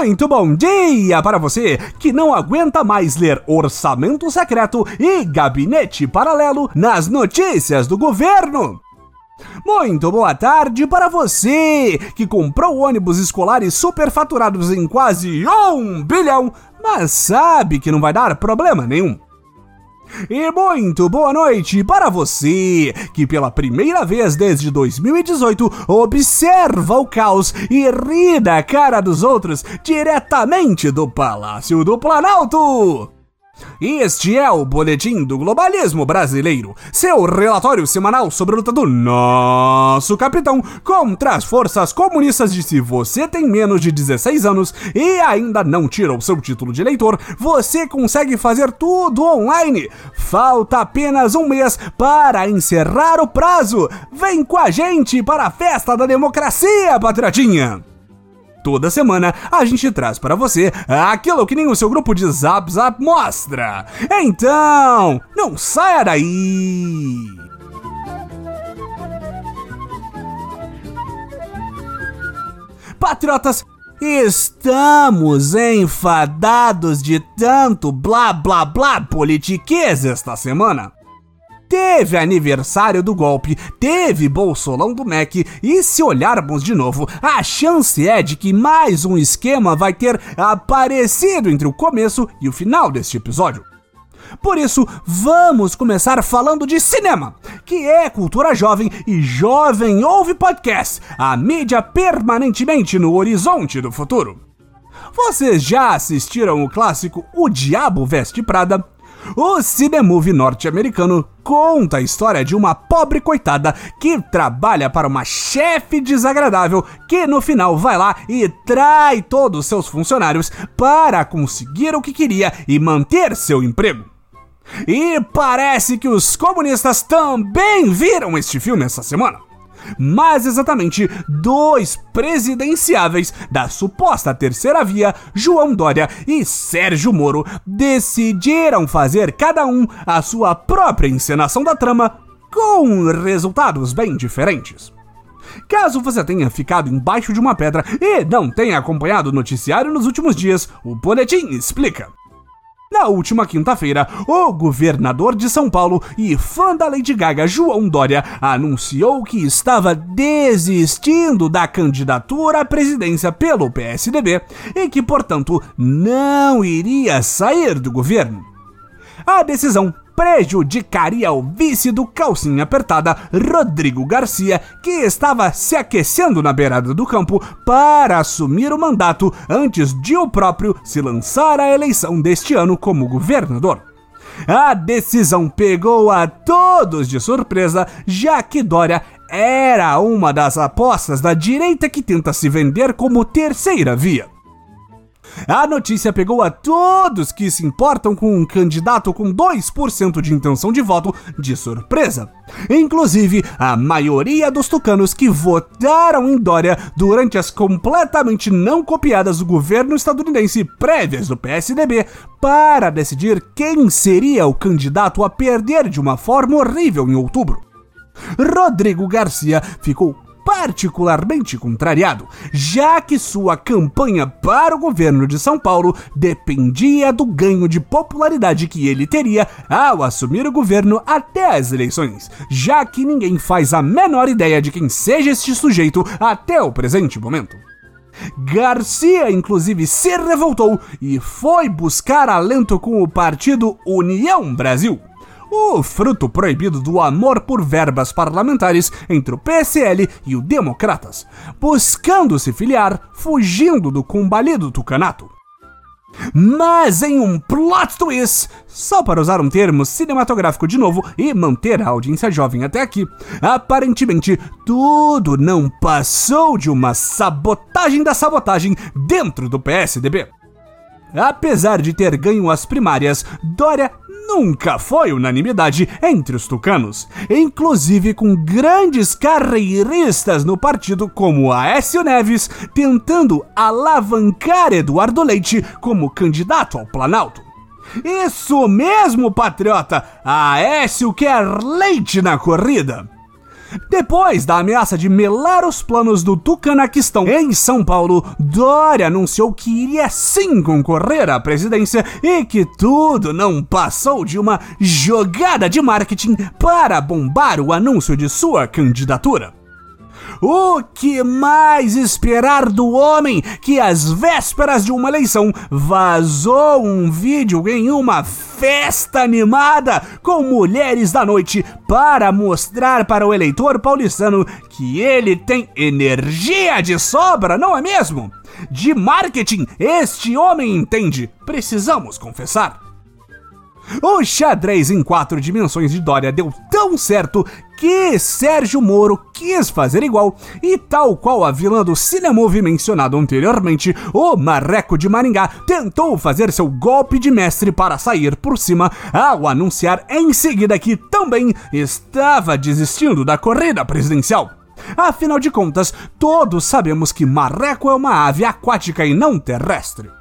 Muito bom dia para você que não aguenta mais ler orçamento secreto e gabinete paralelo nas notícias do governo. Muito boa tarde para você que comprou ônibus escolares superfaturados em quase um bilhão, mas sabe que não vai dar problema nenhum. E muito boa noite para você que pela primeira vez desde 2018 observa o caos e ri da cara dos outros diretamente do Palácio do Planalto. Este é o Boletim do Globalismo Brasileiro, seu relatório semanal sobre a luta do nosso capitão contra as forças comunistas de se você tem menos de 16 anos e ainda não tirou seu título de eleitor, você consegue fazer tudo online. Falta apenas um mês para encerrar o prazo. Vem com a gente para a festa da democracia, patriotinha! Toda semana a gente traz para você aquilo que nem o seu grupo de Zap Zap mostra. Então, não saia daí! Patriotas, estamos enfadados de tanto blá blá blá politiquês esta semana teve aniversário do golpe, teve bolsolão do MEC e se olharmos de novo, a chance é de que mais um esquema vai ter aparecido entre o começo e o final deste episódio. Por isso, vamos começar falando de cinema, que é cultura jovem e jovem ouve podcast, a mídia permanentemente no horizonte do futuro. Vocês já assistiram o clássico O Diabo Veste Prada? O cinemovie norte-americano conta a história de uma pobre coitada que trabalha para uma chefe desagradável que no final vai lá e trai todos seus funcionários para conseguir o que queria e manter seu emprego. E parece que os comunistas também viram este filme essa semana mais exatamente dois presidenciáveis da suposta terceira via, João Dória e Sérgio Moro, decidiram fazer cada um a sua própria encenação da trama com resultados bem diferentes. Caso você tenha ficado embaixo de uma pedra e não tenha acompanhado o noticiário nos últimos dias, o Boletim explica. Na última quinta-feira, o governador de São Paulo e fã da Lady Gaga, João Dória, anunciou que estava desistindo da candidatura à presidência pelo PSDB e que, portanto, não iria sair do governo. A decisão prejudicaria o vice do calcinha apertada, Rodrigo Garcia, que estava se aquecendo na beirada do campo para assumir o mandato antes de o próprio se lançar à eleição deste ano como governador. A decisão pegou a todos de surpresa, já que Dória era uma das apostas da direita que tenta se vender como terceira via. A notícia pegou a todos que se importam com um candidato com 2% de intenção de voto de surpresa. Inclusive, a maioria dos tucanos que votaram em Dória durante as completamente não copiadas do governo estadunidense prévias do PSDB para decidir quem seria o candidato a perder de uma forma horrível em outubro. Rodrigo Garcia ficou particularmente contrariado, já que sua campanha para o governo de São Paulo dependia do ganho de popularidade que ele teria ao assumir o governo até as eleições, já que ninguém faz a menor ideia de quem seja este sujeito até o presente momento. Garcia, inclusive, se revoltou e foi buscar alento com o partido União Brasil o fruto proibido do amor por verbas parlamentares entre o PSL e o Democratas, buscando se filiar, fugindo do combalido tucanato. Mas em um plot twist, só para usar um termo cinematográfico de novo e manter a audiência jovem até aqui, aparentemente tudo não passou de uma sabotagem da sabotagem dentro do PSDB. Apesar de ter ganho as primárias, Dória nunca foi unanimidade entre os tucanos, inclusive com grandes carreiristas no partido como Aécio Neves tentando alavancar Eduardo Leite como candidato ao Planalto. Isso mesmo, patriota! Aécio quer leite na corrida! Depois da ameaça de melar os planos do Tucanaquistão em São Paulo, Dória anunciou que iria sim concorrer à presidência e que tudo não passou de uma jogada de marketing para bombar o anúncio de sua candidatura. O que mais esperar do homem que às vésperas de uma eleição vazou um vídeo em uma festa animada com mulheres da noite para mostrar para o eleitor paulistano que ele tem energia de sobra, não é mesmo? De marketing, este homem entende, precisamos confessar. O xadrez em quatro dimensões de Dória deu tão certo que Sérgio Moro quis fazer igual, e tal qual a vilã do Cinemove mencionado anteriormente, o Marreco de Maringá tentou fazer seu golpe de mestre para sair por cima ao anunciar em seguida que também estava desistindo da corrida presidencial. Afinal de contas, todos sabemos que marreco é uma ave aquática e não terrestre.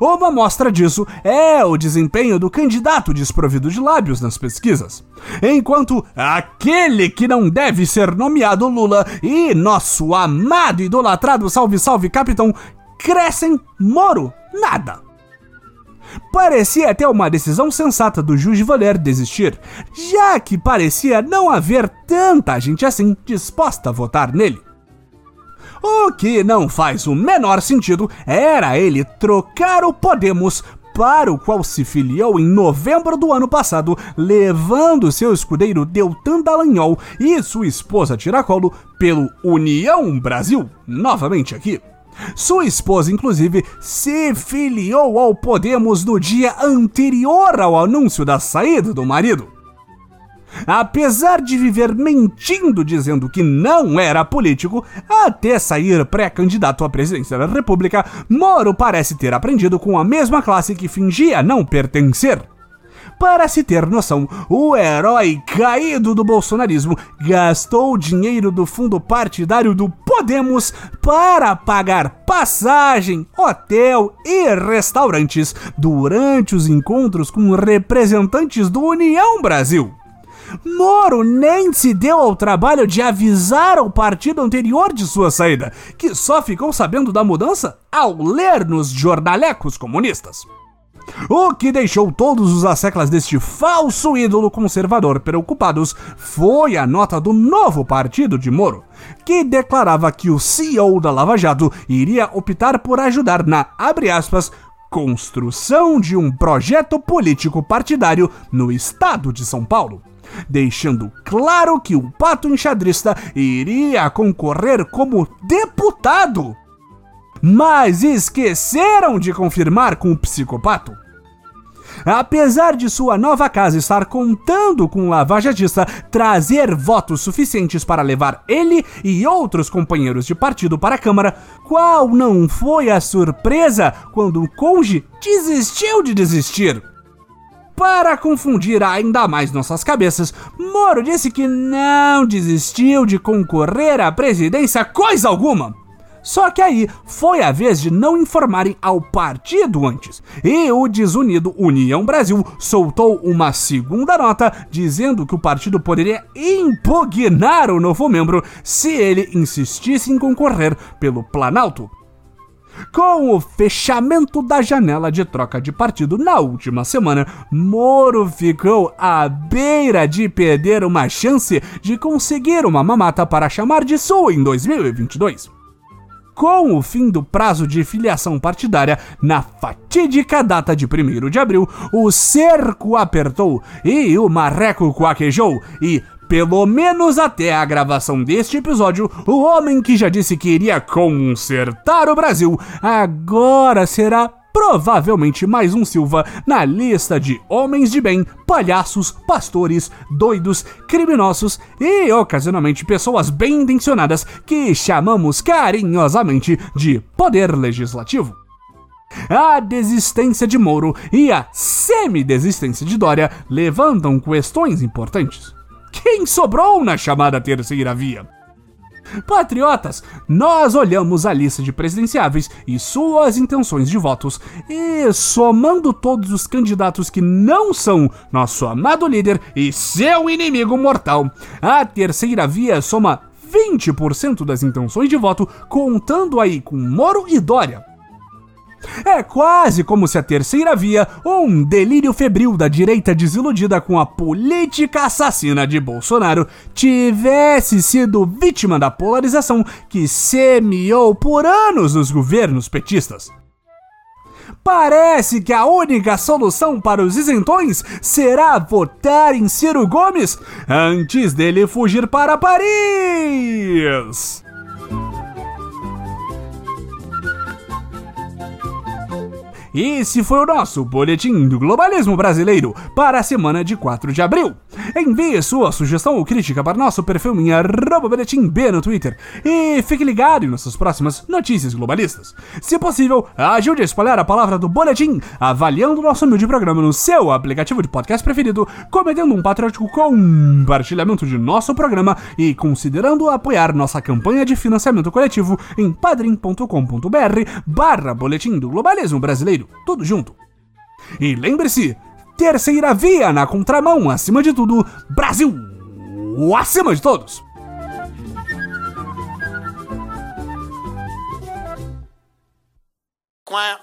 Uma mostra disso é o desempenho do candidato desprovido de lábios nas pesquisas. Enquanto aquele que não deve ser nomeado Lula e nosso amado idolatrado Salve Salve Capitão crescem Moro nada. Parecia até uma decisão sensata do juiz Valer desistir, já que parecia não haver tanta gente assim disposta a votar nele. O que não faz o menor sentido era ele trocar o Podemos para o qual se filiou em novembro do ano passado, levando seu escudeiro Deltan Dallagnol e sua esposa Tiracolo pelo União Brasil, novamente aqui. Sua esposa, inclusive, se filiou ao Podemos no dia anterior ao anúncio da saída do marido. Apesar de viver mentindo dizendo que não era político, até sair pré-candidato à presidência da República, Moro parece ter aprendido com a mesma classe que fingia não pertencer. Para se ter noção, o herói caído do bolsonarismo gastou dinheiro do fundo partidário do Podemos para pagar passagem, hotel e restaurantes durante os encontros com representantes do União Brasil. Moro nem se deu ao trabalho de avisar ao partido anterior de sua saída, que só ficou sabendo da mudança ao ler nos jornalecos comunistas. O que deixou todos os asseclas deste falso ídolo conservador preocupados foi a nota do novo partido de Moro, que declarava que o CEO da Lava Jato iria optar por ajudar na, aspas, construção de um projeto político partidário no estado de São Paulo deixando claro que o pato enxadrista iria concorrer como deputado. Mas esqueceram de confirmar com o psicopato. Apesar de sua nova casa estar contando com o lavajatista trazer votos suficientes para levar ele e outros companheiros de partido para a Câmara, qual não foi a surpresa quando o Conge desistiu de desistir? Para confundir ainda mais nossas cabeças, Moro disse que não desistiu de concorrer à presidência coisa alguma. Só que aí foi a vez de não informarem ao partido antes. E o desunido União Brasil soltou uma segunda nota dizendo que o partido poderia impugnar o novo membro se ele insistisse em concorrer pelo Planalto. Com o fechamento da janela de troca de partido na última semana, Moro ficou à beira de perder uma chance de conseguir uma mamata para chamar de sua em 2022 com o fim do prazo de filiação partidária na fatídica data de 1 de abril, o cerco apertou e o marreco quaquejou e pelo menos até a gravação deste episódio, o homem que já disse que iria consertar o Brasil agora será provavelmente mais um Silva na lista de homens de bem, palhaços, pastores, doidos, criminosos e ocasionalmente pessoas bem intencionadas que chamamos carinhosamente de poder legislativo. A desistência de Moro e a semi-desistência de Dória levantam questões importantes quem sobrou na chamada terceira via. Patriotas, nós olhamos a lista de presidenciáveis e suas intenções de votos e, somando todos os candidatos que não são nosso amado líder e seu inimigo mortal, a terceira via soma 20% das intenções de voto, contando aí com Moro e Dória. É quase como se a terceira via, ou um delírio febril da direita desiludida com a política assassina de Bolsonaro, tivesse sido vítima da polarização que semeou por anos os governos petistas. Parece que a única solução para os isentões será votar em Ciro Gomes antes dele fugir para Paris. Esse foi o nosso Boletim do Globalismo Brasileiro para a semana de 4 de abril. Envie sua sugestão ou crítica para nosso perfil em boletimb no Twitter e fique ligado em nossas próximas notícias globalistas. Se possível, ajude a espalhar a palavra do Boletim avaliando nosso humilde programa no seu aplicativo de podcast preferido, cometendo um patriótico compartilhamento de nosso programa e considerando apoiar nossa campanha de financiamento coletivo em padrim.com.br barra Boletim do Globalismo Brasileiro tudo junto. E lembre-se, terceira via na contramão, acima de tudo, Brasil acima de todos. Qual